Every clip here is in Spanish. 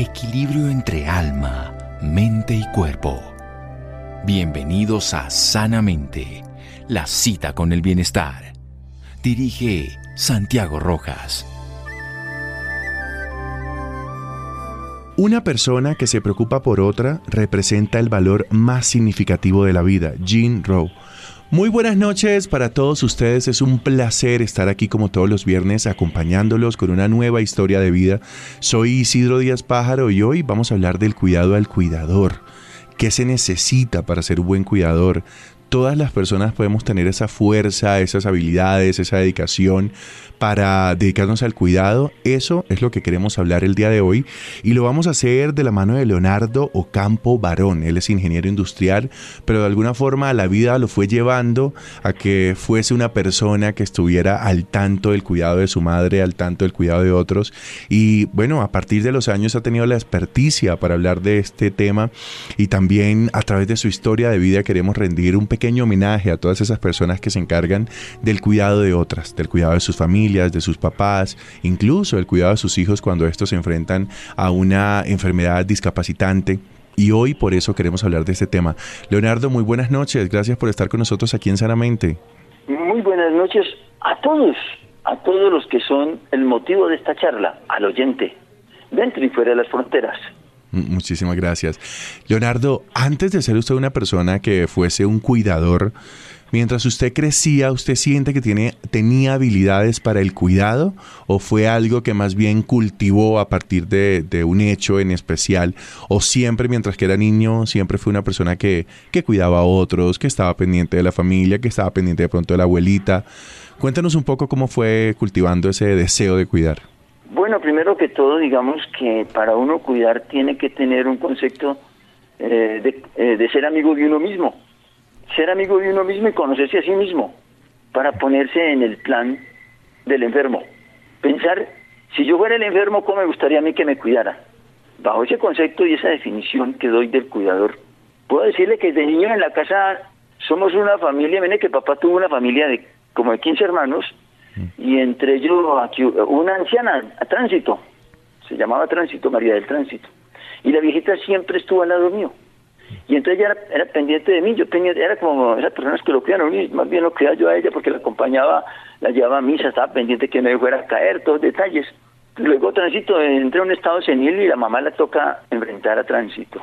Equilibrio entre alma, mente y cuerpo. Bienvenidos a Sanamente, la cita con el bienestar. Dirige Santiago Rojas. Una persona que se preocupa por otra representa el valor más significativo de la vida. Jean Rowe. Muy buenas noches para todos ustedes. Es un placer estar aquí como todos los viernes acompañándolos con una nueva historia de vida. Soy Isidro Díaz Pájaro y hoy vamos a hablar del cuidado al cuidador. ¿Qué se necesita para ser un buen cuidador? Todas las personas podemos tener esa fuerza, esas habilidades, esa dedicación para dedicarnos al cuidado. Eso es lo que queremos hablar el día de hoy y lo vamos a hacer de la mano de Leonardo Ocampo Barón. Él es ingeniero industrial, pero de alguna forma la vida lo fue llevando a que fuese una persona que estuviera al tanto del cuidado de su madre, al tanto del cuidado de otros. Y bueno, a partir de los años ha tenido la experticia para hablar de este tema y también a través de su historia de vida queremos rendir un pequeño homenaje a todas esas personas que se encargan del cuidado de otras, del cuidado de sus familias de sus papás, incluso el cuidado de sus hijos cuando estos se enfrentan a una enfermedad discapacitante. Y hoy por eso queremos hablar de este tema. Leonardo, muy buenas noches. Gracias por estar con nosotros aquí en Sanamente. Muy buenas noches a todos, a todos los que son el motivo de esta charla, al oyente, dentro y fuera de las fronteras. Muchísimas gracias. Leonardo, antes de ser usted una persona que fuese un cuidador, mientras usted crecía, ¿usted siente que tiene, tenía habilidades para el cuidado o fue algo que más bien cultivó a partir de, un hecho en especial? ¿O siempre, mientras que era niño, siempre fue una persona que, que cuidaba a otros, que estaba pendiente de la familia, que estaba pendiente de pronto de la abuelita? Cuéntanos un poco cómo fue cultivando ese deseo de cuidar. Bueno, primero que todo, digamos que para uno cuidar tiene que tener un concepto eh, de, eh, de ser amigo de uno mismo ser amigo de uno mismo y conocerse a sí mismo para ponerse en el plan del enfermo. Pensar, si yo fuera el enfermo, ¿cómo me gustaría a mí que me cuidara? Bajo ese concepto y esa definición que doy del cuidador, puedo decirle que de niño en la casa somos una familia, viene que papá tuvo una familia de como de 15 hermanos y entre ellos una anciana a tránsito, se llamaba tránsito, María del Tránsito, y la viejita siempre estuvo al lado mío y entonces ella era, pendiente de mí, yo tenía, era como esas personas que lo cuidaron, más bien lo cuidaba yo a ella porque la acompañaba, la llevaba a misa, estaba pendiente que no fuera a caer, todos detalles. Luego tránsito entré a un estado senil y la mamá la toca enfrentar a tránsito.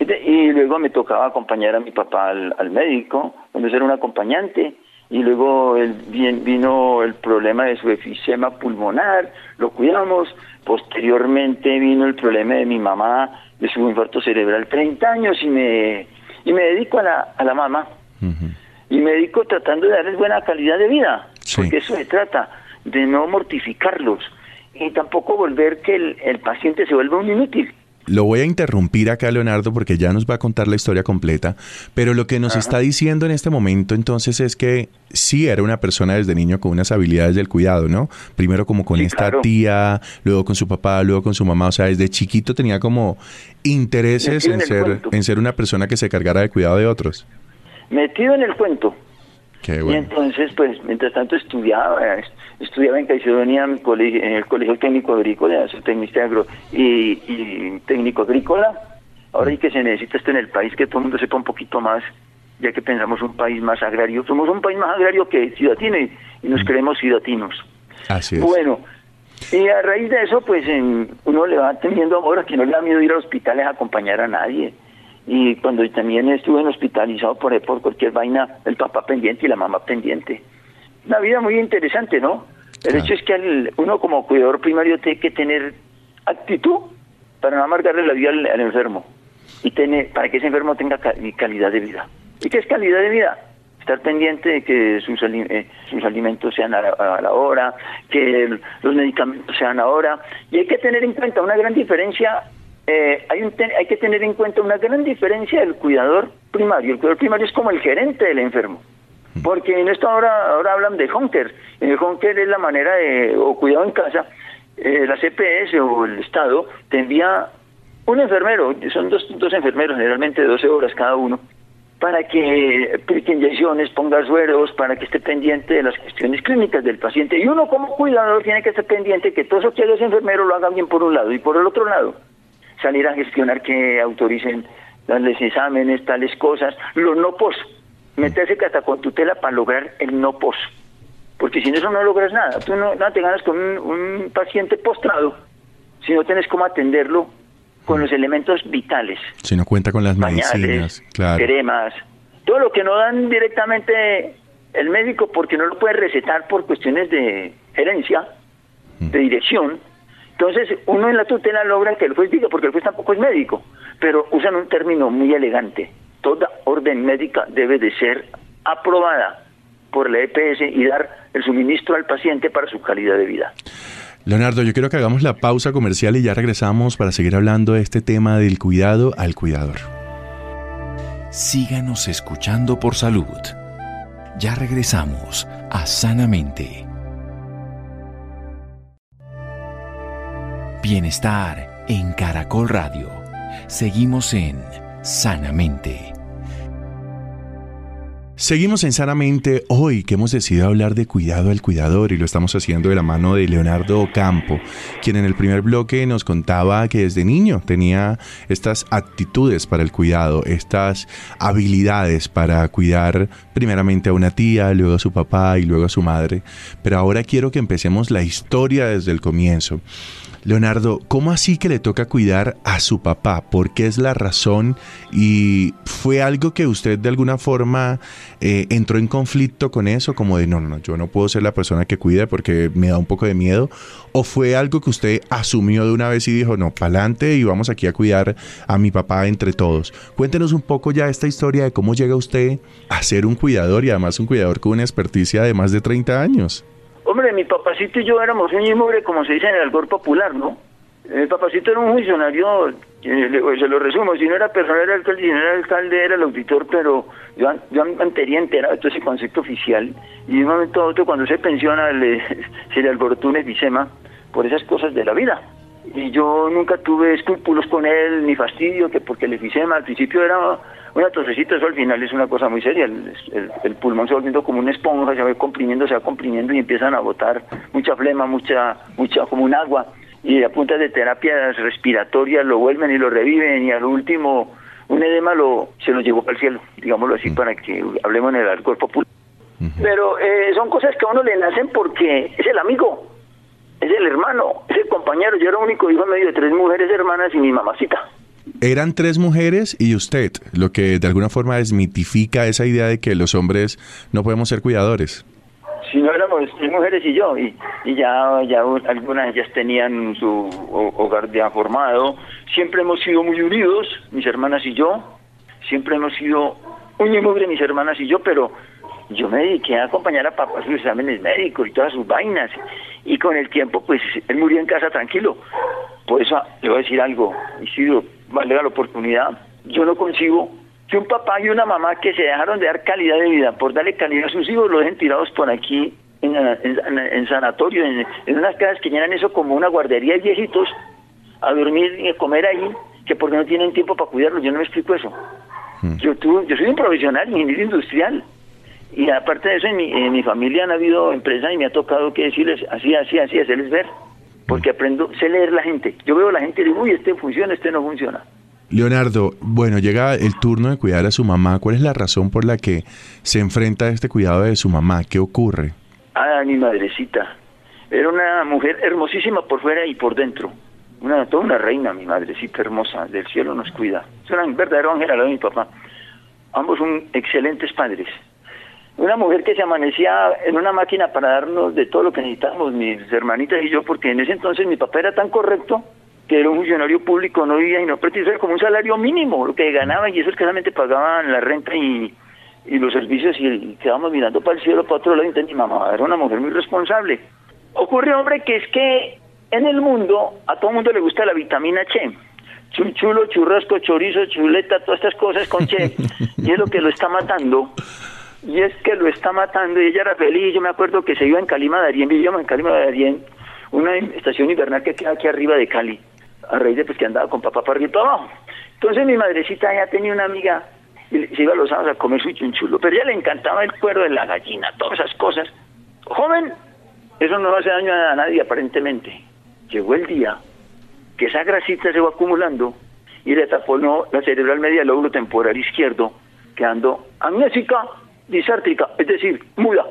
Y luego me tocaba acompañar a mi papá al, médico, donde era un acompañante, y luego el, vino el problema de su efisema pulmonar, lo cuidamos, posteriormente vino el problema de mi mamá de su infarto cerebral 30 años y me, y me dedico a la, a la mamá. Y me dedico tratando de darles buena calidad de vida, porque eso se trata, de no mortificarlos y tampoco volver que el, el paciente se vuelva un inútil. Lo voy a interrumpir acá, Leonardo, porque ya nos va a contar la historia completa, pero lo que nos está diciendo en este momento entonces es que sí era una persona desde niño con unas habilidades del cuidado, ¿no? Primero como con esta tía, luego con su papá, luego con su mamá, o sea, desde chiquito tenía como intereses en, ser, en ser una persona que se cargara de cuidado de otros. Metido en el cuento. Y entonces, pues, mientras tanto estudiaba, estudiaba en Caicedonia en, en el Colegio Técnico Agrícola, soy técnico agro y, técnico agrícola. Ahora sí que se necesita esto en el país, que todo el mundo sepa un poquito más, ya que pensamos un país más agrario. Somos un país más agrario que ciudadino y, nos creemos ciudadanos. Así es. Bueno, y a raíz de eso, pues en, uno le va teniendo amor a que no le da miedo ir a hospitales a acompañar a nadie y cuando también estuve hospitalizado por, por cualquier vaina, el papá pendiente y la mamá pendiente. Una vida muy interesante, ¿no? El hecho es que uno como cuidador primario tiene que tener actitud para no amargarle la vida al, enfermo y tener, para que ese enfermo tenga calidad de vida. ¿Y qué es calidad de vida? Estar pendiente de que sus, eh, sus alimentos sean a la, hora, que los medicamentos sean ahora. Y hay que tener en cuenta una gran diferencia eh, hay, un hay que tener en cuenta una gran diferencia del cuidador primario. El cuidador primario es como el gerente del enfermo. Porque en esto ahora, ahora hablan de Honker. El Honker es la manera de, o cuidado en casa, eh, la CPS o el Estado te envía un enfermero, son dos, dos enfermeros, generalmente de 12 horas cada uno, para que aplique inyecciones, ponga sueros, para que esté pendiente de las cuestiones clínicas del paciente. Y uno como cuidador tiene que estar pendiente que todo eso que ese enfermero lo haga bien por un lado y por el otro lado salir a gestionar que autoricen darles exámenes, tales cosas, los no pos, meterse hasta con tutela para lograr el no pos, porque sin eso no logras nada, tú no, te ganas con un, paciente postrado, si no tienes cómo atenderlo con los elementos vitales. Si no cuenta con las medicinas, claro. cremas, todo lo que no dan directamente el médico porque no lo puede recetar por cuestiones de gerencia, de dirección, entonces, uno en la tutela logra que el juez diga, porque el juez tampoco es médico, pero usan un término muy elegante. Toda orden médica debe de ser aprobada por la EPS y dar el suministro al paciente para su calidad de vida. Leonardo, yo quiero que hagamos la pausa comercial y ya regresamos para seguir hablando de este tema del cuidado al cuidador. Síganos escuchando por salud. Ya regresamos a Sanamente. Bienestar en Caracol Radio. Seguimos en Sanamente. Seguimos en Sanamente hoy que hemos decidido hablar de cuidado al cuidador y lo estamos haciendo de la mano de Leonardo Ocampo, quien en el primer bloque nos contaba que desde niño tenía estas actitudes para el cuidado, estas habilidades para cuidar primeramente a una tía, luego a su papá y luego a su madre. Pero ahora quiero que empecemos la historia desde el comienzo. Leonardo, ¿cómo así que le toca cuidar a su papá? ¿Por qué es la razón? ¿Y fue algo que usted de alguna forma eh, entró en conflicto con eso? Como de, no, no, no, yo no puedo ser la persona que cuide porque me da un poco de miedo. ¿O fue algo que usted asumió de una vez y dijo, no, pa'lante y vamos aquí a cuidar a mi papá entre todos? Cuéntenos un poco ya esta historia de cómo llega usted a ser un cuidador y además un cuidador con una experticia de más de 30 años. Hombre, mi papacito y yo éramos un y como se dice en el algor popular, ¿no? Mi papacito era un funcionario, eh, se lo resumo, si no era personal era alcalde, si no era alcalde era el auditor, pero yo, yo mantenía enterado todo ese concepto oficial y de un momento a otro cuando se pensiona se le alborotó un efisema por esas cosas de la vida. Y yo nunca tuve escrúpulos con él, ni fastidio, que porque el efisema al principio era una tosecita, eso al final es una cosa muy seria. El, pulmón se va volviendo como una esponja, se va comprimiendo, se va comprimiendo y empiezan a botar mucha flema, mucha, mucha, como un agua. Y a punta de terapias respiratorias lo vuelven y lo reviven y al último un edema lo, se lo llevó el cielo, digámoslo así, mm. para que hablemos en el cuerpo público. Pero eh, son cosas que a uno le nacen porque es el amigo, es el hermano, es el compañero. Yo era único hijo medio de tres mujeres hermanas y mi mamacita. Eran tres mujeres y usted, lo que de alguna forma desmitifica esa idea de que los hombres no podemos ser cuidadores. Si no éramos tres mujeres y yo, y, ya, ya algunas ellas tenían su hogar ya formado. Siempre hemos sido muy unidos, mis hermanas y yo. Siempre hemos sido muy mugre, mis hermanas y yo, pero yo me dediqué a acompañar a papá a sus exámenes médicos y todas sus vainas. Y con el tiempo, pues él murió en casa tranquilo. Por eso le voy a decir algo, Isidro, valga la oportunidad. Yo no consigo que un papá y una mamá que se dejaron de dar calidad de vida por darle calidad a sus hijos lo dejen tirados por aquí en, en, sanatorio, en, unas casas que llenan eso como una guardería de viejitos a dormir y a comer ahí, que porque no tienen tiempo para cuidarlos. Yo no me explico eso. Hmm. Yo, yo soy un profesional, ingeniero industrial. Y aparte de eso, en mi, en mi familia han habido empresas y me ha tocado que decirles así, así, así, hacerles ver porque aprendo, sé leer la gente. Yo veo a la gente y digo, uy, este funciona, este no funciona. Leonardo, bueno, llega el turno de cuidar a su mamá. ¿Cuál es la razón por la que se enfrenta a este cuidado de su mamá? ¿Qué ocurre? Ah, mi madrecita. Era una mujer hermosísima por fuera y por dentro. Una, toda una reina, mi madrecita hermosa. Del cielo nos cuida. Es un verdadero ángel al lado de mi papá. Ambos son excelentes padres una mujer que se amanecía en una máquina para darnos de todo lo que necesitábamos, mis hermanitas y yo, porque en ese entonces mi papá era tan correcto que era un funcionario público, no vivía y no pertenecía como un salario mínimo, lo que ganaba, y eso es que solamente pagaban la renta y, los servicios y quedábamos mirando para el cielo, para otro lado, y mi mamá era una mujer muy responsable. Ocurre, hombre, que es que en el mundo a todo el mundo le gusta la vitamina Che. Chulo, churrasco, chorizo, chuleta, todas estas cosas con Che. y es lo que lo está matando y es que lo está matando y ella era feliz. Yo me acuerdo que se iba en Calima de Arién, vivíamos en Calima de Arién, una estación invernal que queda aquí arriba de Cali, a raíz de pues, que andaba con papá para arriba y para abajo. Entonces mi madrecita ya tenía una amiga y se iba los sábados a comer su chunchulo, pero ella le encantaba el cuero de la gallina, todas esas cosas. Joven, eso no hace daño a nadie aparentemente. Llegó el día que esa grasita se va acumulando y le tapó no, la cerebral media lóbulo temporal izquierdo, quedando amnésica, disártrica, es decir, muda.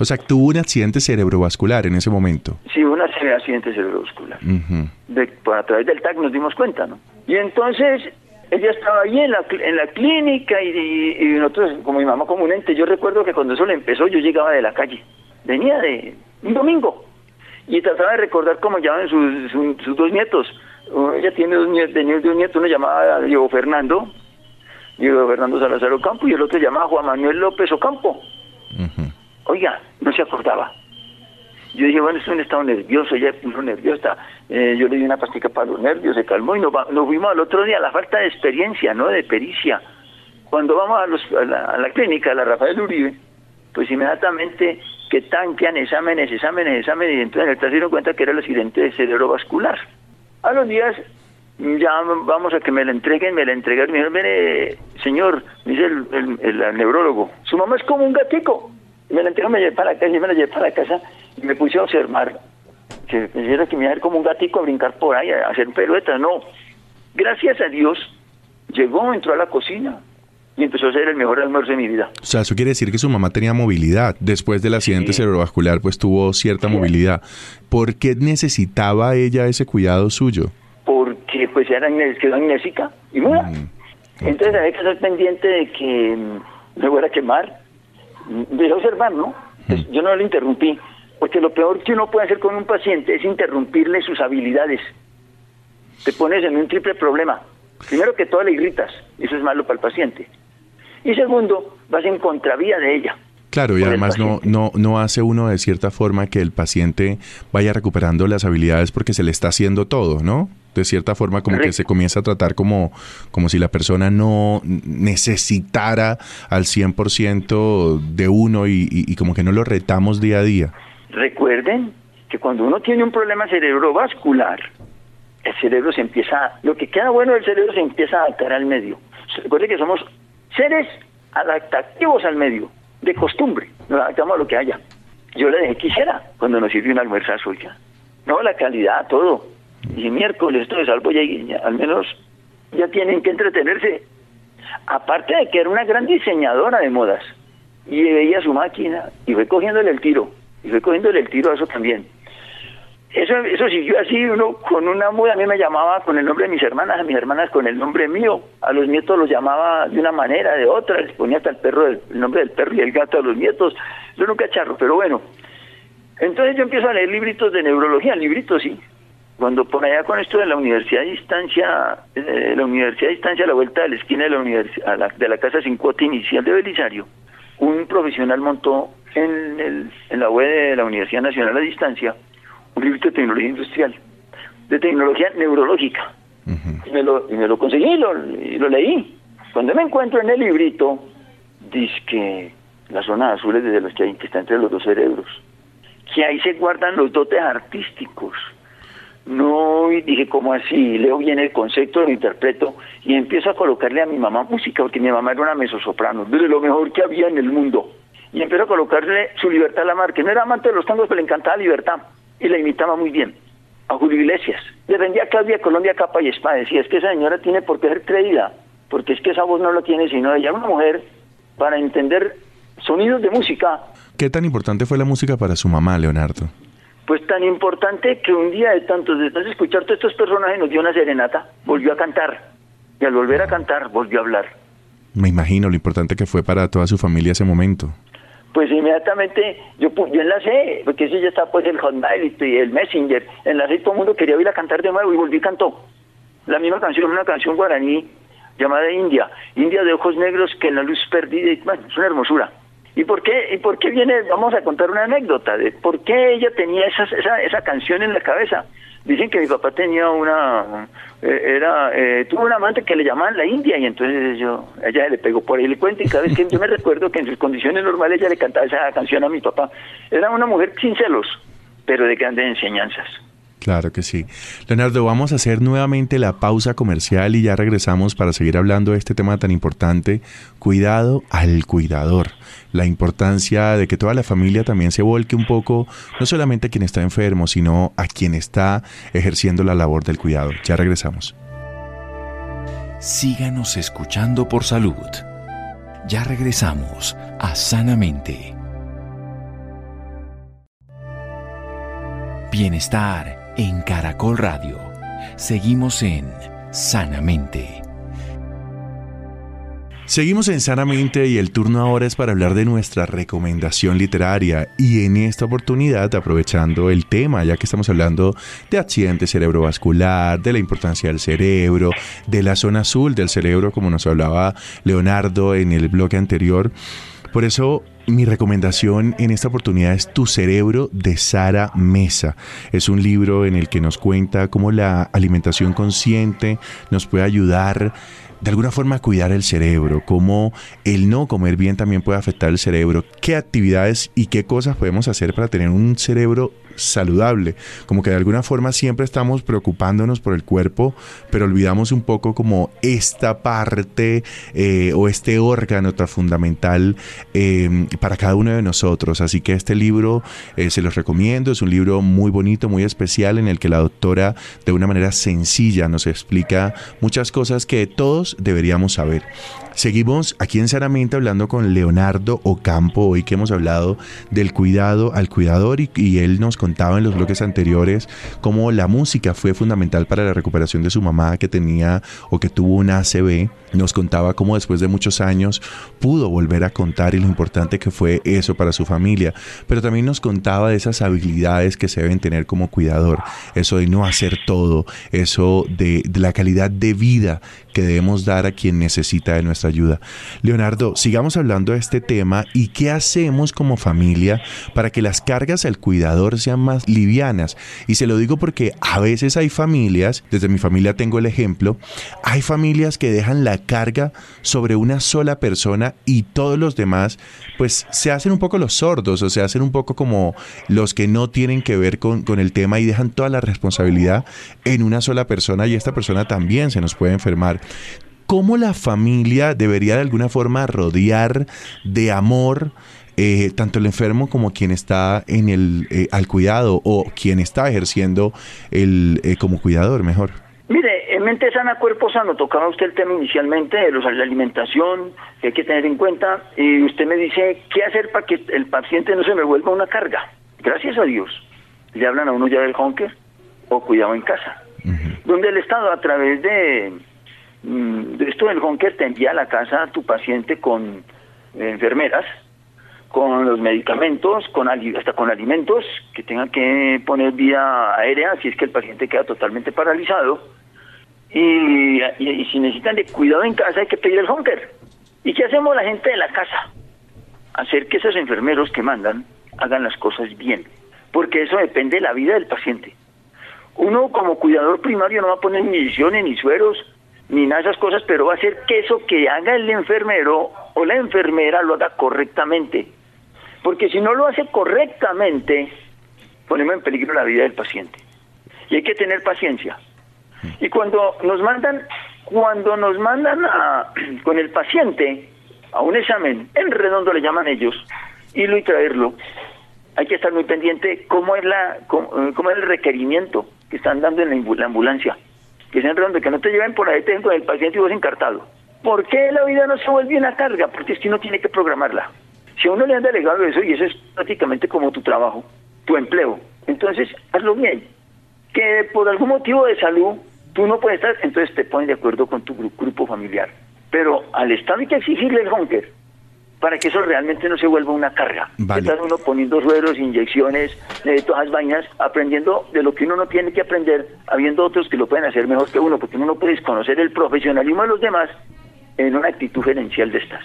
O sea, tuvo un accidente cerebrovascular en ese momento. Sí, un accidente cerebrovascular. a través del TAC nos dimos cuenta, ¿no? Y entonces ella estaba ahí en la, en la clínica y, y, nosotros, como mi mamá como un ente, yo recuerdo que cuando eso le empezó yo llegaba de la calle, venía de un domingo y trataba de recordar cómo llaman sus, sus, dos nietos. Ella tiene dos nietos, de un nieto, uno llamaba Diego Fernando, Diego Fernando Salazar Ocampo y el otro llamaba Juan Manuel López Ocampo. Oiga, no se acordaba. Yo dije, bueno, es un estado nervioso, ella puso nerviosa. Eh, yo le di una pastica para los nervios, se calmó y nos, nos fuimos al otro día. La falta de experiencia, ¿no? De pericia. Cuando vamos a, los, a, la, a la clínica, a la Rafael Uribe, pues inmediatamente que tanquean exámenes, exámenes, exámenes, y entonces se dieron cuenta que era el accidente cerebrovascular. A los días ya vamos a que me la entreguen, me la entregaron, me dijeron, mire, señor, dice el, el, neurólogo, su mamá es como un gatico. me la entregaron, me llevé para la casa, y me la llevé para la casa y me puse a observar. Que me que me iba a como un gatico a brincar por ahí, a hacer peluetas. No, gracias a Dios, llegó, entró a la cocina, y empezó a ser el mejor almuerzo de mi vida. O sea, eso quiere decir que su mamá tenía movilidad. Después del accidente cerebrovascular, pues tuvo cierta movilidad. ¿Por qué necesitaba ella ese cuidado suyo? Pues era quedó amnésica y muda. Mm, Entonces había que estar pendiente de que me fuera a quemar. De observar, ¿no? Pues, mm. yo no lo interrumpí. Porque lo peor que uno puede hacer con un paciente es interrumpirle sus habilidades. Te pones en un triple problema. Primero que todo le irritas, eso es malo para el paciente. Y segundo, vas en contravía de ella. Claro, y además no, no, no hace uno de cierta forma que el paciente vaya recuperando las habilidades porque se le está haciendo todo, ¿no? De cierta forma como que se comienza a tratar como, como si la persona no necesitara al 100% de uno y, y como que no lo retamos día a día. Recuerden que cuando uno tiene un problema cerebrovascular, el cerebro se empieza, lo que queda bueno del cerebro se empieza a adaptar al medio. Recuerden que somos seres adaptativos al medio, de costumbre, nos adaptamos a lo que haya. Yo le dejé quisiera cuando nos sirvió un almuerzazo ya. No, la calidad, todo. Y miércoles esto de salvo ya, al menos ya tienen que entretenerse. Aparte de que era una gran diseñadora de modas. Y veía su máquina y fue cogiéndole el tiro. Y fue cogiéndole el tiro a eso también. Eso, eso siguió así, uno con una muda, a mí me llamaba con el nombre de mis hermanas, a mis hermanas con el nombre mío, a los nietos los llamaba de una manera, de otra, les ponía hasta el perro, el nombre del perro y el gato a los nietos, yo nunca charro, pero bueno. Entonces yo empiezo a leer libritos de neurología, libritos sí. Cuando por allá con esto de la universidad de distancia, eh, la universidad de distancia a la vuelta de la esquina de la, universidad, de la casa sin cuota inicial de Belisario, un profesional montó en, el, en la web de la Universidad Nacional a Distancia un libro de tecnología industrial, de tecnología neurológica. y, me lo, y me lo conseguí y lo, leí. Cuando me encuentro en el librito, dice que las zonas azules desde las que, hay, que está entre los dos cerebros, que ahí se guardan los dotes artísticos. No, y dije, ¿cómo así? Leo bien el concepto, lo interpreto y empiezo a colocarle a mi mamá música, porque mi mamá era una mezzosoprano, de lo mejor que había en el mundo. Y empiezo a colocarle su libertad a la mar, que no era amante de los tangos, pero le encantaba libertad y la imitaba muy bien. A Julio Iglesias. Le vendía a Claudia Colombia capa y espada. Decía, es que esa señora tiene por qué ser creída, porque es que esa voz no lo tiene sino ella. Una mujer, para entender sonidos de música. ¿Qué tan importante fue la música para su mamá, Leonardo? Pues tan importante que un día de tantos, después de escuchar todos estos personajes, nos dio una serenata, volvió a cantar. Y al volver a cantar, volvió a hablar. Me imagino lo importante que fue para toda su familia ese momento pues inmediatamente yo, yo enlacé, porque eso ya está pues el Hotmail y el Messenger, enlacé y todo el mundo quería ir a cantar de nuevo y volví y cantó. La misma canción, una canción guaraní llamada India, India de ojos negros que en la luz perdida, bueno, es una hermosura. ¿Y por qué, y por qué viene? Vamos a contar una anécdota de por qué ella tenía esa, esa, esa canción en la cabeza. Dicen que mi papá tenía una, eh, era, eh, tuvo una amante que le llamaban la India y entonces yo, ella le pegó por ahí le cuento y cada vez que yo me recuerdo que en sus condiciones normales ella le cantaba esa canción a mi papá. Era una mujer sin celos, pero de grandes enseñanzas. Claro que sí. Leonardo, vamos a hacer nuevamente la pausa comercial y ya regresamos para seguir hablando de este tema tan importante, cuidado al cuidador. La importancia de que toda la familia también se volque un poco, no solamente a quien está enfermo, sino a quien está ejerciendo la labor del cuidado. Ya regresamos. Síganos escuchando por salud. Ya regresamos a Sanamente. Bienestar en Caracol Radio. Seguimos en Sanamente. Seguimos en Sanamente y el turno ahora es para hablar de nuestra recomendación literaria y en esta oportunidad aprovechando el tema ya que estamos hablando de accidente cerebrovascular, de la importancia del cerebro, de la zona azul del cerebro como nos hablaba Leonardo en el bloque anterior. Por eso mi recomendación en esta oportunidad es Tu cerebro de Sara Mesa. Es un libro en el que nos cuenta cómo la alimentación consciente nos puede ayudar de alguna forma a cuidar el cerebro, cómo el no comer bien también puede afectar el cerebro, qué actividades y qué cosas podemos hacer para tener un cerebro saludable, como que de alguna forma siempre estamos preocupándonos por el cuerpo, pero olvidamos un poco como esta parte eh, o este órgano tan fundamental eh, para cada uno de nosotros. Así que este libro eh, se los recomiendo, es un libro muy bonito, muy especial en el que la doctora de una manera sencilla nos explica muchas cosas que todos deberíamos saber. Seguimos aquí en Sanamente hablando con Leonardo Ocampo, hoy que hemos hablado del cuidado al cuidador y, él nos contaba en los bloques anteriores cómo la música fue fundamental para la recuperación de su mamá que tenía o que tuvo una ACV. Nos contaba cómo después de muchos años pudo volver a contar y lo importante que fue eso para su familia. Pero también nos contaba de esas habilidades que se deben tener como cuidador, eso de no hacer todo, eso de, la calidad de vida que debemos dar a quien necesita de nuestra ayuda. Leonardo, sigamos hablando de este tema y qué hacemos como familia para que las cargas al cuidador sean más livianas. Y se lo digo porque a veces hay familias, desde mi familia tengo el ejemplo, hay familias que dejan la carga sobre una sola persona y todos los demás pues se hacen un poco los sordos o se hacen un poco como los que no tienen que ver con, con el tema y dejan toda la responsabilidad en una sola persona y esta persona también se nos puede enfermar cómo la familia debería de alguna forma rodear de amor eh, tanto el enfermo como quien está en el eh, al cuidado o quien está ejerciendo el eh, como cuidador mejor. Mire, en mente sana, cuerpo sano, tocaba usted el tema inicialmente de los, la alimentación, que hay que tener en cuenta, y usted me dice, ¿qué hacer para que el paciente no se me vuelva una carga? Gracias a Dios, le hablan a uno ya del honker o cuidado en casa, donde el Estado a través de Mm, esto del Honker te envía a la casa a tu paciente con enfermeras, con los medicamentos, con hasta con alimentos que tengan que poner vía aérea si es que el paciente queda totalmente paralizado. Y, si necesitan de cuidado en casa hay que pedir el Honker. ¿Y qué hacemos la gente de la casa? Hacer que esos enfermeros que mandan hagan las cosas bien, porque eso depende de la vida del paciente. Uno como cuidador primario no va a poner ni ni sueros, ni nada de esas cosas, pero va a ser que eso que haga el enfermero o la enfermera lo haga correctamente. Porque si no lo hace correctamente, ponemos en peligro la vida del paciente. Y hay que tener paciencia. Y cuando nos mandan, cuando nos mandan a, con el paciente a un examen, en redondo le llaman ellos, irlo y traerlo, hay que estar muy pendiente cómo es la cómo, es el requerimiento que están dando en la ambulancia que sean redondos, que no te lleven por ahí, con el paciente y vos encartado. ¿Por qué la vida no se vuelve una carga? Porque es que uno tiene que programarla. Si a uno le han delegado eso, y eso es prácticamente como tu trabajo, tu empleo, entonces hazlo bien. Que por algún motivo de salud tú no puedes estar, entonces te pones de acuerdo con tu grupo familiar. Pero al Estado hay que exigirle el honker para que eso realmente no se vuelva una carga. Vale. uno poniendo ruedos, inyecciones, de todas las vainas, aprendiendo de lo que uno no tiene que aprender, habiendo otros que lo pueden hacer mejor que uno, porque uno no puede desconocer el profesionalismo de los demás en una actitud gerencial de estas.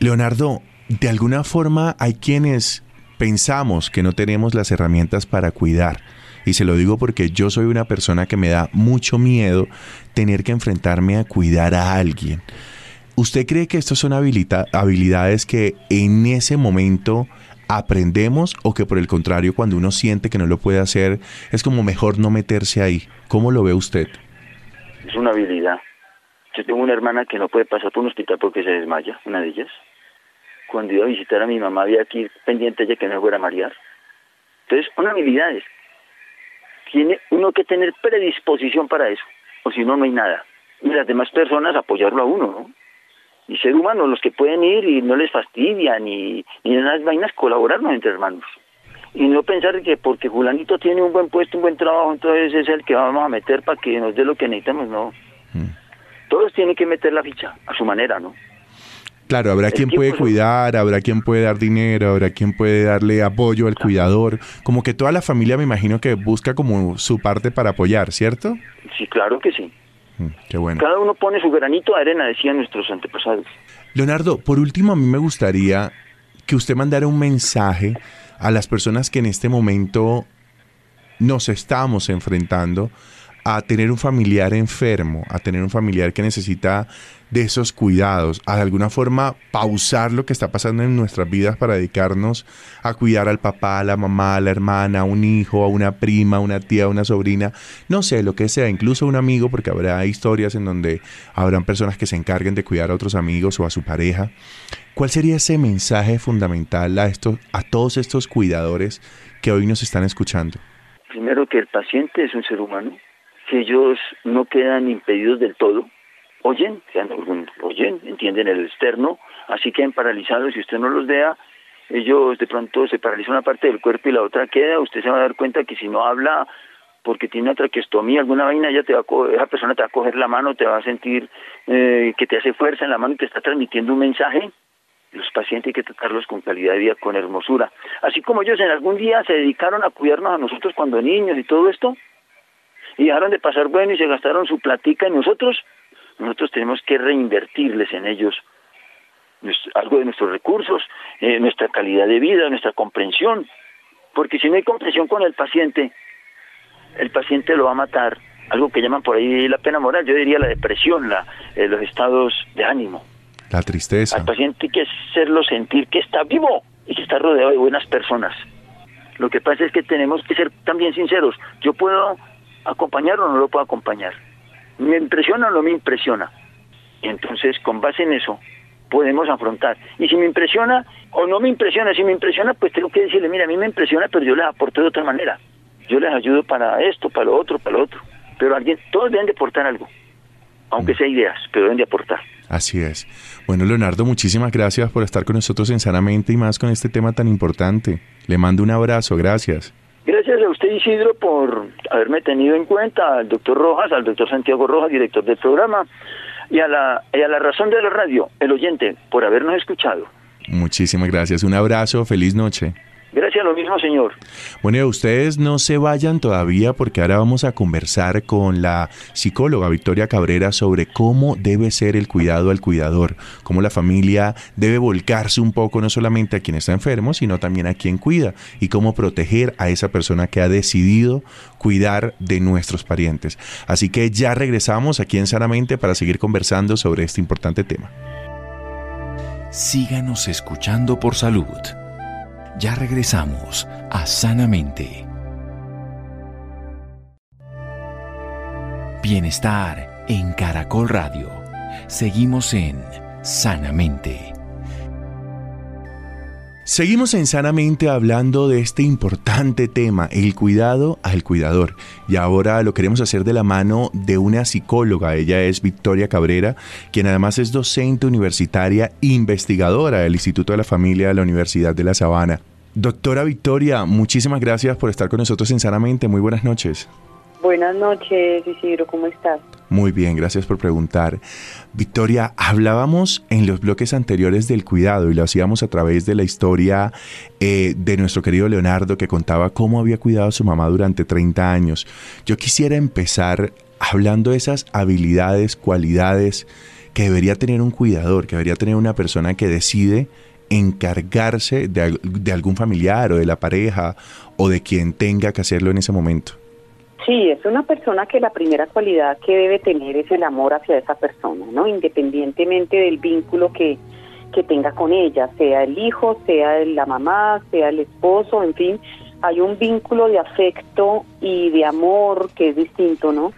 Leonardo, de alguna forma hay quienes pensamos que no tenemos las herramientas para cuidar. Y se lo digo porque yo soy una persona que me da mucho miedo tener que enfrentarme a cuidar a alguien. ¿Usted cree que estas son habilidades que en ese momento aprendemos o que por el contrario cuando uno siente que no lo puede hacer es como mejor no meterse ahí. ¿Cómo lo ve usted? Es una habilidad. Yo tengo una hermana que no puede pasar por un hospital porque se desmaya, una de ellas. Cuando iba a visitar a mi mamá había aquí pendiente de que no fuera a marear. Entonces, una habilidad es, tiene uno que tener predisposición para eso, o si no, no hay nada. Y las demás personas apoyarlo a uno, ¿no? y ser humanos, los que pueden ir y no les fastidian y, y en las vainas colaborarnos entre hermanos. Y no pensar que porque Julanito tiene un buen puesto, un buen trabajo, entonces es el que vamos a meter para que nos dé lo que necesitamos, no. Mm. Todos tienen que meter la ficha a su manera, ¿no? Claro, habrá quien puede cuidar, habrá quien puede dar dinero, habrá quien puede darle apoyo al cuidador. Como que toda la familia me imagino que busca como su parte para apoyar, ¿cierto? Sí, claro que sí. Qué bueno. Cada uno pone su granito de arena, decían nuestros antepasados. Leonardo, por último, a mí me gustaría que usted mandara un mensaje a las personas que en este momento nos estamos enfrentando a tener un familiar enfermo, a tener un familiar que necesita de esos cuidados, a de alguna forma pausar lo que está pasando en nuestras vidas para dedicarnos a cuidar al papá, a la mamá, a la hermana, a un hijo, a una prima, a una tía, a una sobrina, no sé, lo que sea, incluso un amigo, porque habrá historias en donde habrán personas que se encarguen de cuidar a otros amigos o a su pareja. ¿Cuál sería ese mensaje fundamental a, estos, a todos estos cuidadores que hoy nos están escuchando? Primero que el paciente es un ser humano, que ellos no quedan impedidos del todo, oyen, oyen, entienden el externo, así quedan paralizados, si usted no los vea, ellos de pronto se paraliza una parte del cuerpo y la otra queda, usted se va a dar cuenta que si no habla porque tiene una traqueostomía, alguna vaina, ella te va a esa persona te va a coger la mano, te va a sentir eh, que te hace fuerza en la mano y te está transmitiendo un mensaje. Los pacientes hay que tratarlos con calidad de vida, con hermosura. Así como ellos en algún día se dedicaron a cuidarnos a nosotros cuando niños y todo esto, y dejaron de pasar bueno y se gastaron su platica en nosotros, nosotros tenemos que reinvertirles en ellos algo de nuestros recursos, eh, nuestra calidad de vida, nuestra comprensión, porque si no hay comprensión con el paciente, el paciente lo va a matar, algo que llaman por ahí la pena moral, yo diría la depresión, la, eh, los estados de ánimo. La tristeza. Al paciente hay que hacerlo sentir que está vivo y que está rodeado de buenas personas. Lo que pasa es que tenemos que ser también sinceros. Yo puedo acompañar o no lo puedo acompañar. ¿Me impresiona o no me impresiona? Y entonces, con base en eso, podemos afrontar. Y si me impresiona o no me impresiona, si me impresiona, pues tengo que decirle, mira, a mí me impresiona, pero yo les aporto de otra manera. Yo les ayudo para esto, para lo otro, para lo otro. Pero alguien, todos deben de aportar algo, aunque mm. sea ideas, pero deben de aportar. Así es. Bueno, Leonardo, muchísimas gracias por estar con nosotros en Sanamente y más con este tema tan importante. Le mando un abrazo, gracias. Gracias a usted, Isidro, por haberme tenido en cuenta, al doctor Rojas, al doctor Santiago Rojas, director del programa, y a, la, y a la razón de la radio, el oyente, por habernos escuchado. Muchísimas gracias. Un abrazo, feliz noche. Gracias, lo mismo, señor. Bueno, ustedes no se vayan todavía porque ahora vamos a conversar con la psicóloga Victoria Cabrera sobre cómo debe ser el cuidado al cuidador, cómo la familia debe volcarse un poco no solamente a quien está enfermo, sino también a quien cuida y cómo proteger a esa persona que ha decidido cuidar de nuestros parientes. Así que ya regresamos aquí en Sanamente para seguir conversando sobre este importante tema. Síganos escuchando por salud. Ya regresamos a Sanamente. Bienestar en Caracol Radio. Seguimos en Sanamente. Seguimos en Sanamente hablando de este importante tema, el cuidado al cuidador. Y ahora lo queremos hacer de la mano de una psicóloga. Ella es Victoria Cabrera, quien además es docente universitaria investigadora del Instituto de la Familia de la Universidad de La Sabana. Doctora Victoria, muchísimas gracias por estar con nosotros en Sanamente. Muy buenas noches. Buenas noches, Isidro, ¿cómo estás? Muy bien, gracias por preguntar. Victoria, hablábamos en los bloques anteriores del cuidado y lo hacíamos a través de la historia eh, de nuestro querido Leonardo que contaba cómo había cuidado a su mamá durante 30 años. Yo quisiera empezar hablando de esas habilidades, cualidades que debería tener un cuidador, que debería tener una persona que decide encargarse de, de algún familiar o de la pareja o de quien tenga que hacerlo en ese momento. Sí, es una persona que la primera cualidad que debe tener es el amor hacia esa persona, ¿no? Independientemente del vínculo que, que tenga con ella, sea el hijo, sea la mamá, sea el esposo, en fin, hay un vínculo de afecto y de amor que es distinto, ¿no?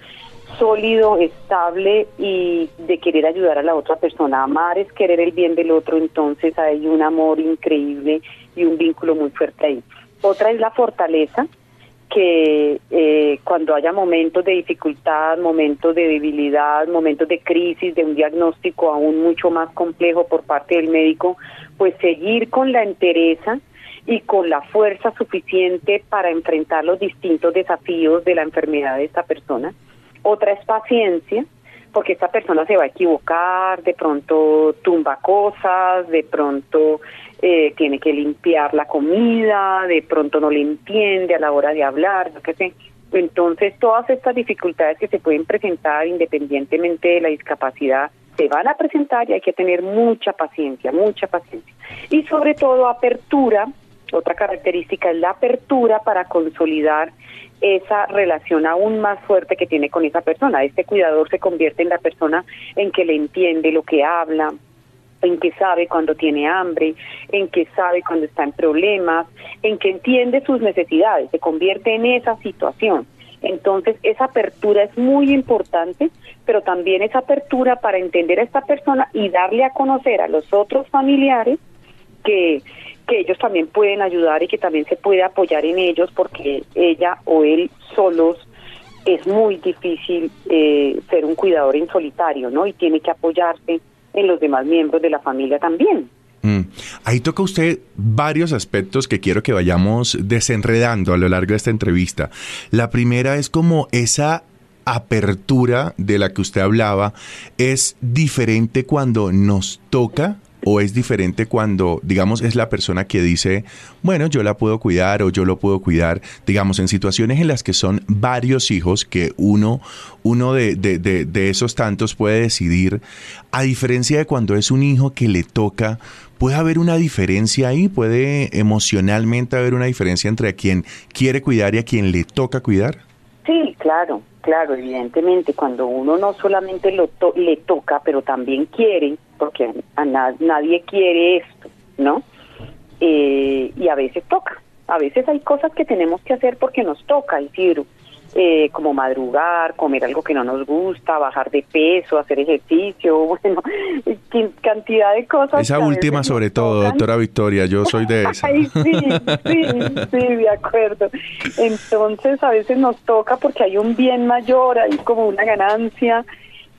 Sólido, estable y de querer ayudar a la otra persona. Amar es querer el bien del otro, entonces hay un amor increíble y un vínculo muy fuerte ahí. Otra es la fortaleza, que eh, cuando haya momentos de dificultad, momentos de debilidad, momentos de crisis, de un diagnóstico aún mucho más complejo por parte del médico, pues seguir con la entereza y con la fuerza suficiente para enfrentar los distintos desafíos de la enfermedad de esta persona. Otra es paciencia, porque esta persona se va a equivocar, de pronto tumba cosas, de pronto eh, tiene que limpiar la comida, de pronto no le entiende a la hora de hablar, no qué sé. Entonces, todas estas dificultades que se pueden presentar independientemente de la discapacidad se van a presentar y hay que tener mucha paciencia, mucha paciencia. Y sobre todo apertura, otra característica es la apertura para consolidar esa relación aún más fuerte que tiene con esa persona. Este cuidador se convierte en la persona en que le entiende lo que habla, en que sabe cuando tiene hambre, en que sabe cuando está en problemas, en que entiende sus necesidades, se convierte en esa situación. Entonces, esa apertura es muy importante, pero también esa apertura para entender a esta persona y darle a conocer a los otros familiares que, ellos también pueden ayudar y que también se puede apoyar en ellos porque ella o él solos es muy difícil eh, ser un cuidador en solitario, ¿no? Y tiene que apoyarse en los demás miembros de la familia también. Mm. Ahí toca usted varios aspectos que quiero que vayamos desenredando a lo largo de esta entrevista. La primera es como esa apertura de la que usted hablaba es diferente cuando nos toca o es diferente cuando, digamos, es la persona que dice, bueno, yo la puedo cuidar o yo lo puedo cuidar, digamos, en situaciones en las que son varios hijos que uno, uno de, de, de, esos tantos puede decidir, a diferencia de cuando es un hijo que le toca, puede haber una diferencia ahí, puede emocionalmente haber una diferencia entre a quien quiere cuidar y a quien le toca cuidar. Sí, claro, claro, evidentemente, cuando uno no solamente lo le toca, pero también quiere, porque a nadie quiere esto, ¿no? Eh, y a veces toca, a veces hay cosas que tenemos que hacer porque nos toca, Isidro, eh, como madrugar, comer algo que no nos gusta, bajar de peso, hacer ejercicio, bueno, cantidad de cosas. Esa última sobre todo, doctora Victoria, yo soy de esa. sí, sí, sí, de acuerdo. Entonces a veces nos toca porque hay un bien mayor, hay como una ganancia.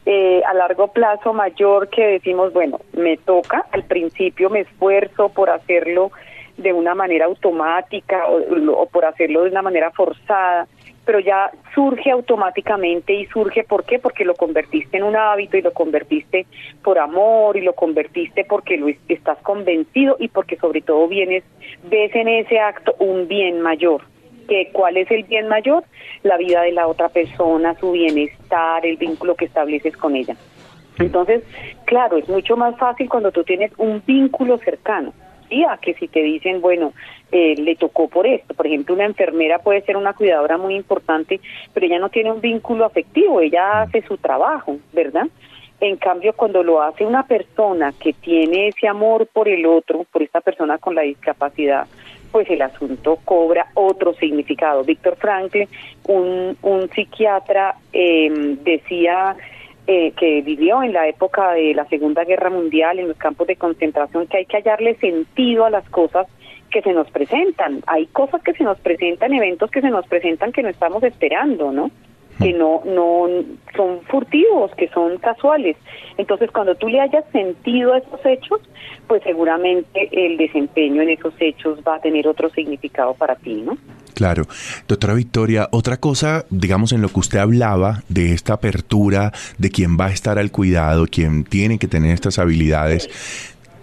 Eh, a largo plazo mayor que decimos, bueno, me toca, al principio me esfuerzo por hacerlo de una manera automática o por hacerlo de una manera forzada, pero ya surge automáticamente y surge ¿por qué? Porque lo convertiste en un hábito y lo convertiste por amor y lo convertiste porque lo estás convencido y porque sobre todo vienes ves en ese acto un bien mayor. ¿Que ¿Cuál es el bien mayor? La vida de la otra persona, su bienestar, el vínculo que estableces con ella. Entonces, claro, es mucho más fácil cuando tú tienes un vínculo cercano que si te dicen, bueno, eh, le tocó por esto. Por ejemplo, una enfermera puede ser una cuidadora muy importante, pero ella no tiene un vínculo afectivo, ella hace su trabajo, ¿verdad? En cambio, cuando lo hace una persona que tiene ese amor por el otro, por esta persona con la discapacidad, pues el asunto cobra otro significado. Víctor Franklin, un, un psiquiatra, eh, decía eh, que vivió en la época de la Segunda Guerra Mundial en los campos de concentración, que hay que hallarle sentido a las cosas que se nos presentan. Hay cosas que se nos presentan, eventos que se nos presentan que no estamos esperando, ¿no? Que no, no son furtivos, que son casuales. Entonces, cuando tú le hayas sentido a esos hechos, pues seguramente el desempeño en esos hechos va a tener otro significado para ti, ¿no? Claro. Doctora Victoria, otra cosa, digamos, en lo que usted hablaba de esta apertura, de quien va a estar al cuidado, quien tiene que tener estas habilidades,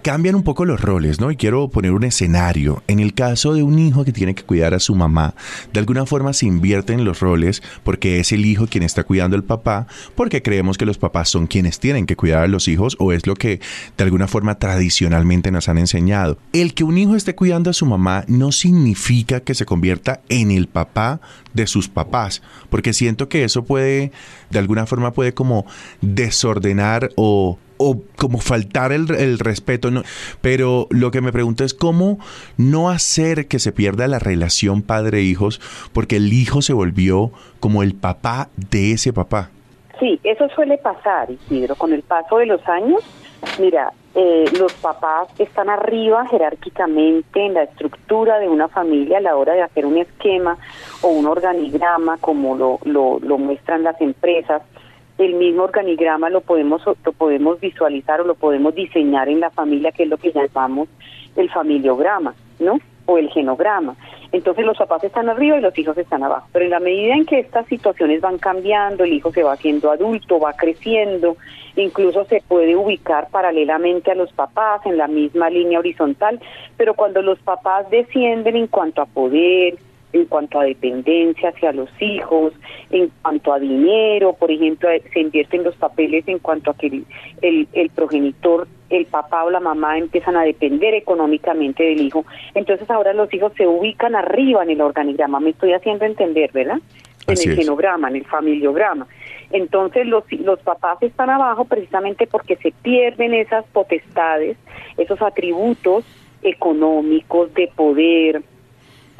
cambian un poco los roles, ¿no? Y quiero poner un escenario. En el caso de un hijo que tiene que cuidar a su mamá, de alguna forma se invierten los roles porque es el hijo quien está cuidando al papá, porque creemos que los papás son quienes tienen que cuidar a los hijos o es lo que de alguna forma tradicionalmente nos han enseñado. El que un hijo esté cuidando a su mamá no significa que se convierta en el papá de sus papás, porque siento que eso puede, de alguna forma puede como desordenar o o como faltar el, respeto, no, pero lo que me pregunto es cómo no hacer que se pierda la relación padre-hijos porque el hijo se volvió como el papá de ese papá. Sí, eso suele pasar, Isidro, con el paso de los años. Mira, eh, los papás están arriba jerárquicamente en la estructura de una familia a la hora de hacer un esquema o un organigrama como lo, lo, lo muestran las empresas el mismo organigrama lo podemos lo podemos visualizar o lo podemos diseñar en la familia que es lo que llamamos el familiograma, ¿no? O el genograma. Entonces los papás están arriba y los hijos están abajo. Pero en la medida en que estas situaciones van cambiando, el hijo se va haciendo adulto, va creciendo, incluso se puede ubicar paralelamente a los papás en la misma línea horizontal, pero cuando los papás descienden en cuanto a poder, en cuanto a dependencia hacia los hijos, en cuanto a dinero, por ejemplo, eh, se invierten los papeles en cuanto a que el, el, progenitor, el papá o la mamá empiezan a depender económicamente del hijo. Entonces ahora los hijos se ubican arriba en el organigrama, me estoy haciendo entender, ¿verdad? En el genograma, en el familiograma. Entonces los, los papás están abajo precisamente porque se pierden esas potestades, esos atributos económicos, de poder,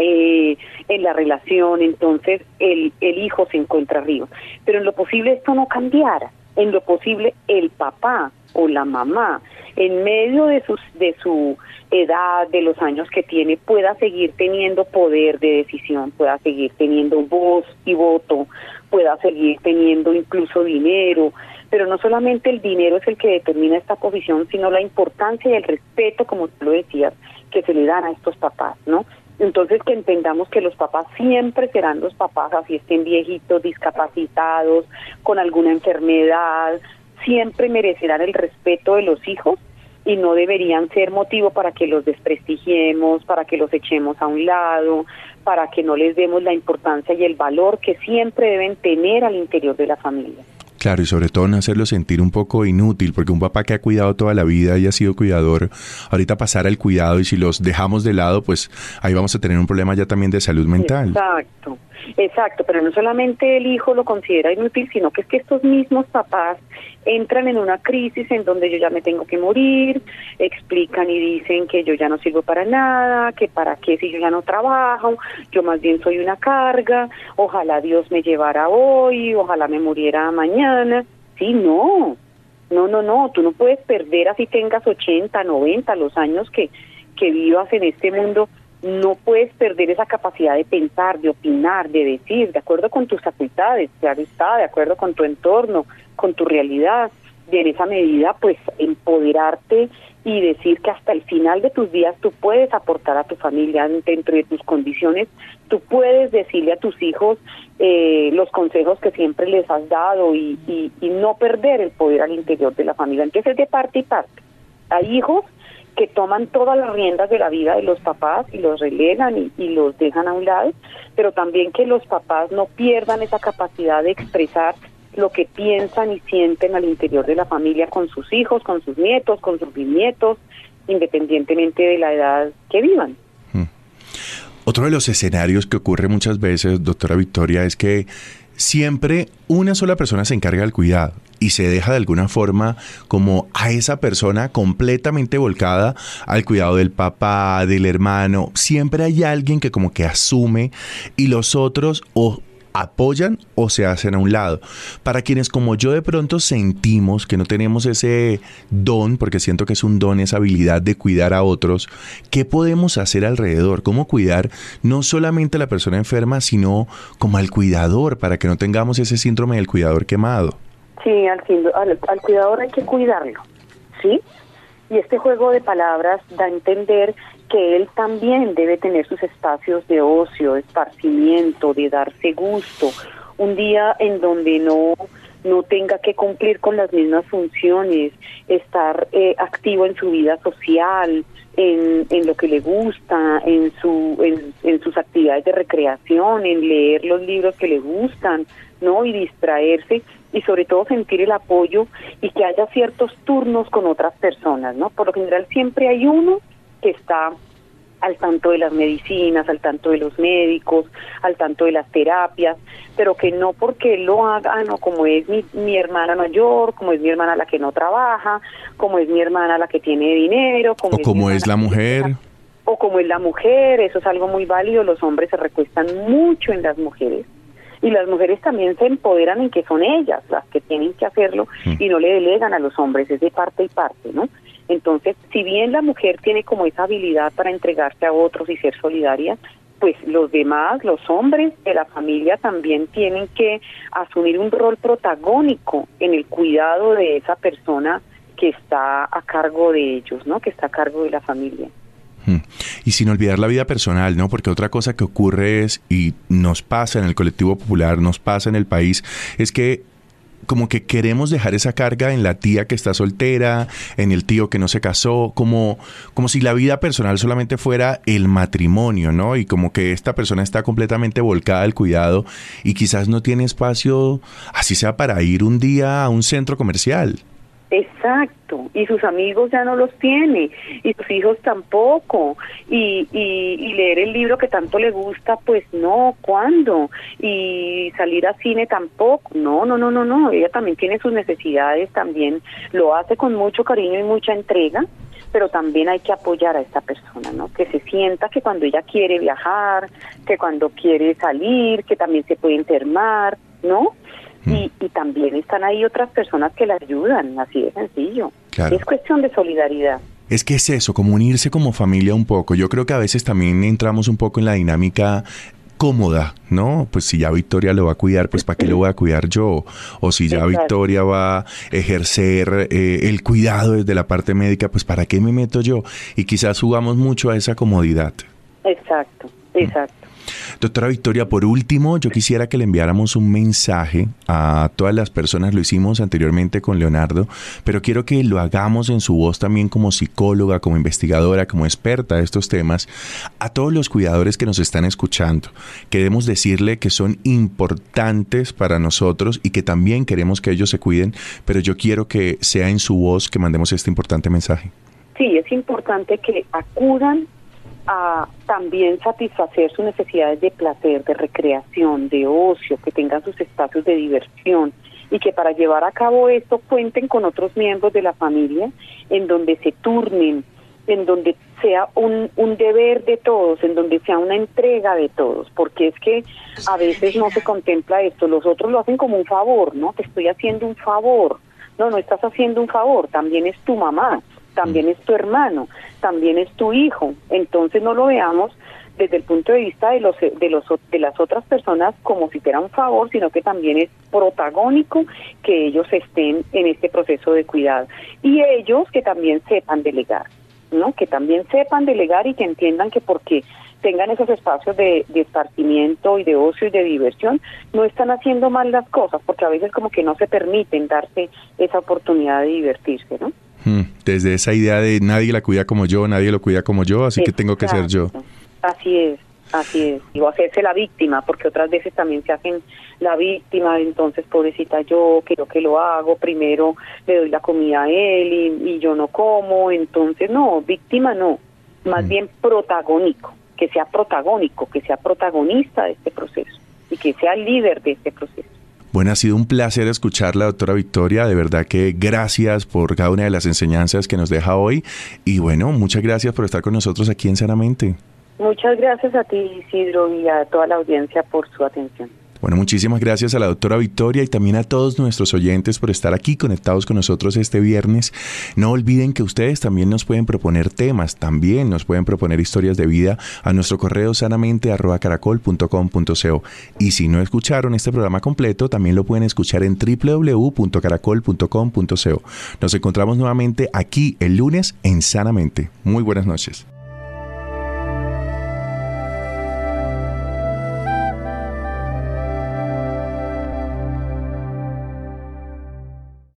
eh, en la relación, entonces el, el hijo se encuentra arriba. Pero en lo posible esto no cambiara, en lo posible el papá o la mamá, en medio de, sus, de su edad, de los años que tiene, pueda seguir teniendo poder de decisión, pueda seguir teniendo voz y voto, pueda seguir teniendo incluso dinero, pero no solamente el dinero es el que determina esta posición, sino la importancia y el respeto, como tú lo decías, que se le dan a estos papás, ¿no? Entonces que entendamos que los papás siempre serán los papás, así estén viejitos, discapacitados, con alguna enfermedad, siempre merecerán el respeto de los hijos y no deberían ser motivo para que los desprestigiemos, para que los echemos a un lado, para que no les demos la importancia y el valor que siempre deben tener al interior de la familia. Claro, y sobre todo no hacerlo sentir un poco inútil, porque un papá que ha cuidado toda la vida y ha sido cuidador, ahorita pasar al cuidado y si los dejamos de lado, pues ahí vamos a tener un problema ya también de salud mental. Exacto. Exacto, pero no solamente el hijo lo considera inútil, sino que es que estos mismos papás entran en una crisis en donde yo ya me tengo que morir, explican y dicen que yo ya no sirvo para nada, que para qué si yo ya no trabajo, yo más bien soy una carga, ojalá Dios me llevara hoy, ojalá me muriera mañana. Sí, no, no, no, no, tú no puedes perder así tengas 80, 90, los años que, que vivas en este mundo no puedes perder esa capacidad de pensar, de opinar, de decir, de acuerdo con tus facultades, claro está, de acuerdo con tu entorno, con tu realidad, y en esa medida pues empoderarte y decir que hasta el final de tus días tú puedes aportar a tu familia dentro de tus condiciones, tú puedes decirle a tus hijos eh, los consejos que siempre les has dado y, y, y no perder el poder al interior de la familia. Entonces es de parte y parte. Hay hijos que toman todas las riendas de la vida de los papás y los relegan y, los dejan a un lado, pero también que los papás no pierdan esa capacidad de expresar lo que piensan y sienten al interior de la familia con sus hijos, con sus nietos, con sus bisnietos, independientemente de la edad que vivan. Hmm. Otro de los escenarios que ocurre muchas veces, doctora Victoria, es que siempre una sola persona se encarga del cuidado y se deja de alguna forma como a esa persona completamente volcada al cuidado del papá, del hermano. Siempre hay alguien que como que asume y los otros o apoyan o se hacen a un lado. Para quienes como yo de pronto sentimos que no tenemos ese don, porque siento que es un don, esa habilidad de cuidar a otros, ¿qué podemos hacer alrededor? ¿Cómo cuidar no solamente a la persona enferma, sino como al cuidador, para que no tengamos ese síndrome del cuidador quemado? Sí, al, al, cuidador hay que cuidarlo, ¿sí? Y este juego de palabras da a entender que él también debe tener sus espacios de ocio, de esparcimiento, de darse gusto, un día en donde no no tenga que cumplir con las mismas funciones, estar eh, activo en su vida social, en, en lo que le gusta, en, su, en, en sus actividades de recreación, en leer los libros que le gustan, ¿no? Y distraerse y sobre todo sentir el apoyo y que haya ciertos turnos con otras personas, ¿no? Por lo general siempre hay uno que está al tanto de las medicinas, al tanto de los médicos, al tanto de las terapias, pero que no porque lo haga, ah, no, como es mi, mi hermana mayor, como es mi hermana la que no trabaja, como es mi hermana la que tiene dinero, como o es como es la mujer. o como es la mujer, eso es algo muy válido, los hombres se recuestan mucho en las mujeres y las mujeres también se empoderan en que son ellas las que tienen que hacerlo mm. y no le delegan a los hombres, es de parte y parte, ¿no? Entonces, si bien la mujer tiene como esa habilidad para entregarse a otros y ser solidaria, pues los demás, los hombres de la familia también tienen que asumir un rol protagónico en el cuidado de esa persona que está a cargo de ellos, ¿no? Que está a cargo de la familia. Hmm. Y sin olvidar la vida personal, ¿no? Porque otra cosa que ocurre es, y nos pasa en el colectivo popular, nos pasa en el país, es que como que queremos dejar esa carga en la tía que está soltera, en el tío que no se casó, como, como si la vida personal solamente fuera el matrimonio, ¿no? Y como que esta persona está completamente volcada al cuidado y quizás no tiene espacio, así sea para ir un día a un centro comercial. Exacto, y sus amigos ya no los tiene, y sus hijos tampoco, y, y, leer el libro que tanto le gusta, pues no, ¿cuándo? Y salir a cine tampoco, no, no, no, no, no, ella también tiene sus necesidades, también lo hace con mucho cariño y mucha entrega, pero también hay que apoyar a esta persona, ¿no? Que se sienta que cuando ella quiere viajar, que cuando quiere salir, que también se puede enfermar, ¿no? Mm. Y, y, también están ahí otras personas que la ayudan, así de sencillo. Es cuestión de solidaridad. Es que es eso, como unirse como familia un poco. Yo creo que a veces también entramos un poco en la dinámica cómoda, ¿no? Pues si ya Victoria lo va a cuidar, pues ¿para qué lo voy a cuidar yo? O si ya Victoria va a ejercer eh, el cuidado desde la parte médica, pues ¿para qué me meto yo? Y quizás jugamos mucho a esa comodidad. Exacto, exacto. Doctora Victoria, por último, yo quisiera que le enviáramos un mensaje a todas las personas, lo hicimos anteriormente con Leonardo, pero quiero que lo hagamos en su voz también como psicóloga, como investigadora, como experta de estos temas, a todos los cuidadores que nos están escuchando. Queremos decirle que son importantes para nosotros y que también queremos que ellos se cuiden, pero yo quiero que sea en su voz que mandemos este importante mensaje. Sí, es importante que acudan a también satisfacer sus necesidades de placer, de recreación, de ocio, que tengan sus espacios de diversión y que para llevar a cabo esto cuenten con otros miembros de la familia en donde se turnen, en donde sea un, un deber de todos, en donde sea una entrega de todos, porque es que a veces no se contempla esto, los otros lo hacen como un favor, ¿no? Te estoy haciendo un favor. No, no estás haciendo un favor, también es tu mamá, también es tu hermano, también es tu hijo. Entonces no lo veamos desde el punto de vista de los de los de las otras personas como si fuera un favor, sino que también es protagónico que ellos estén en este proceso de cuidado y ellos que también sepan delegar, ¿no? Que también sepan delegar y que entiendan que porque tengan esos espacios de, de esparcimiento y de ocio y de diversión, no están haciendo mal las cosas, porque a veces como que no se permiten darse esa oportunidad de divertirse, ¿no? Hmm, desde esa idea de nadie la cuida como yo, nadie lo cuida como yo, así que tengo que ser yo. Así es, así es. Y hacerse la víctima, porque otras veces también se hacen la víctima, entonces pobrecita yo, quiero que lo hago, primero le doy la comida a él y, yo no como, entonces no, víctima no, más hmm. bien protagónico, que sea protagónico, que sea protagonista de este proceso y que sea líder de este proceso. Bueno, ha sido un placer escucharla, doctora Victoria. De verdad que gracias por cada una de las enseñanzas que nos deja hoy. Y bueno, muchas gracias por estar con nosotros aquí en Sanamente. Muchas gracias a ti, Isidro, y a toda la audiencia por su atención. Bueno, muchísimas gracias a la doctora Victoria y también a todos nuestros oyentes por estar aquí conectados con nosotros este viernes. No olviden que ustedes también nos pueden proponer temas, también nos pueden proponer historias de vida a nuestro correo sanamente. Y si no escucharon este programa completo, también lo pueden escuchar en www.caracol.com.co. Nos encontramos nuevamente aquí el lunes en Sanamente. Muy buenas noches.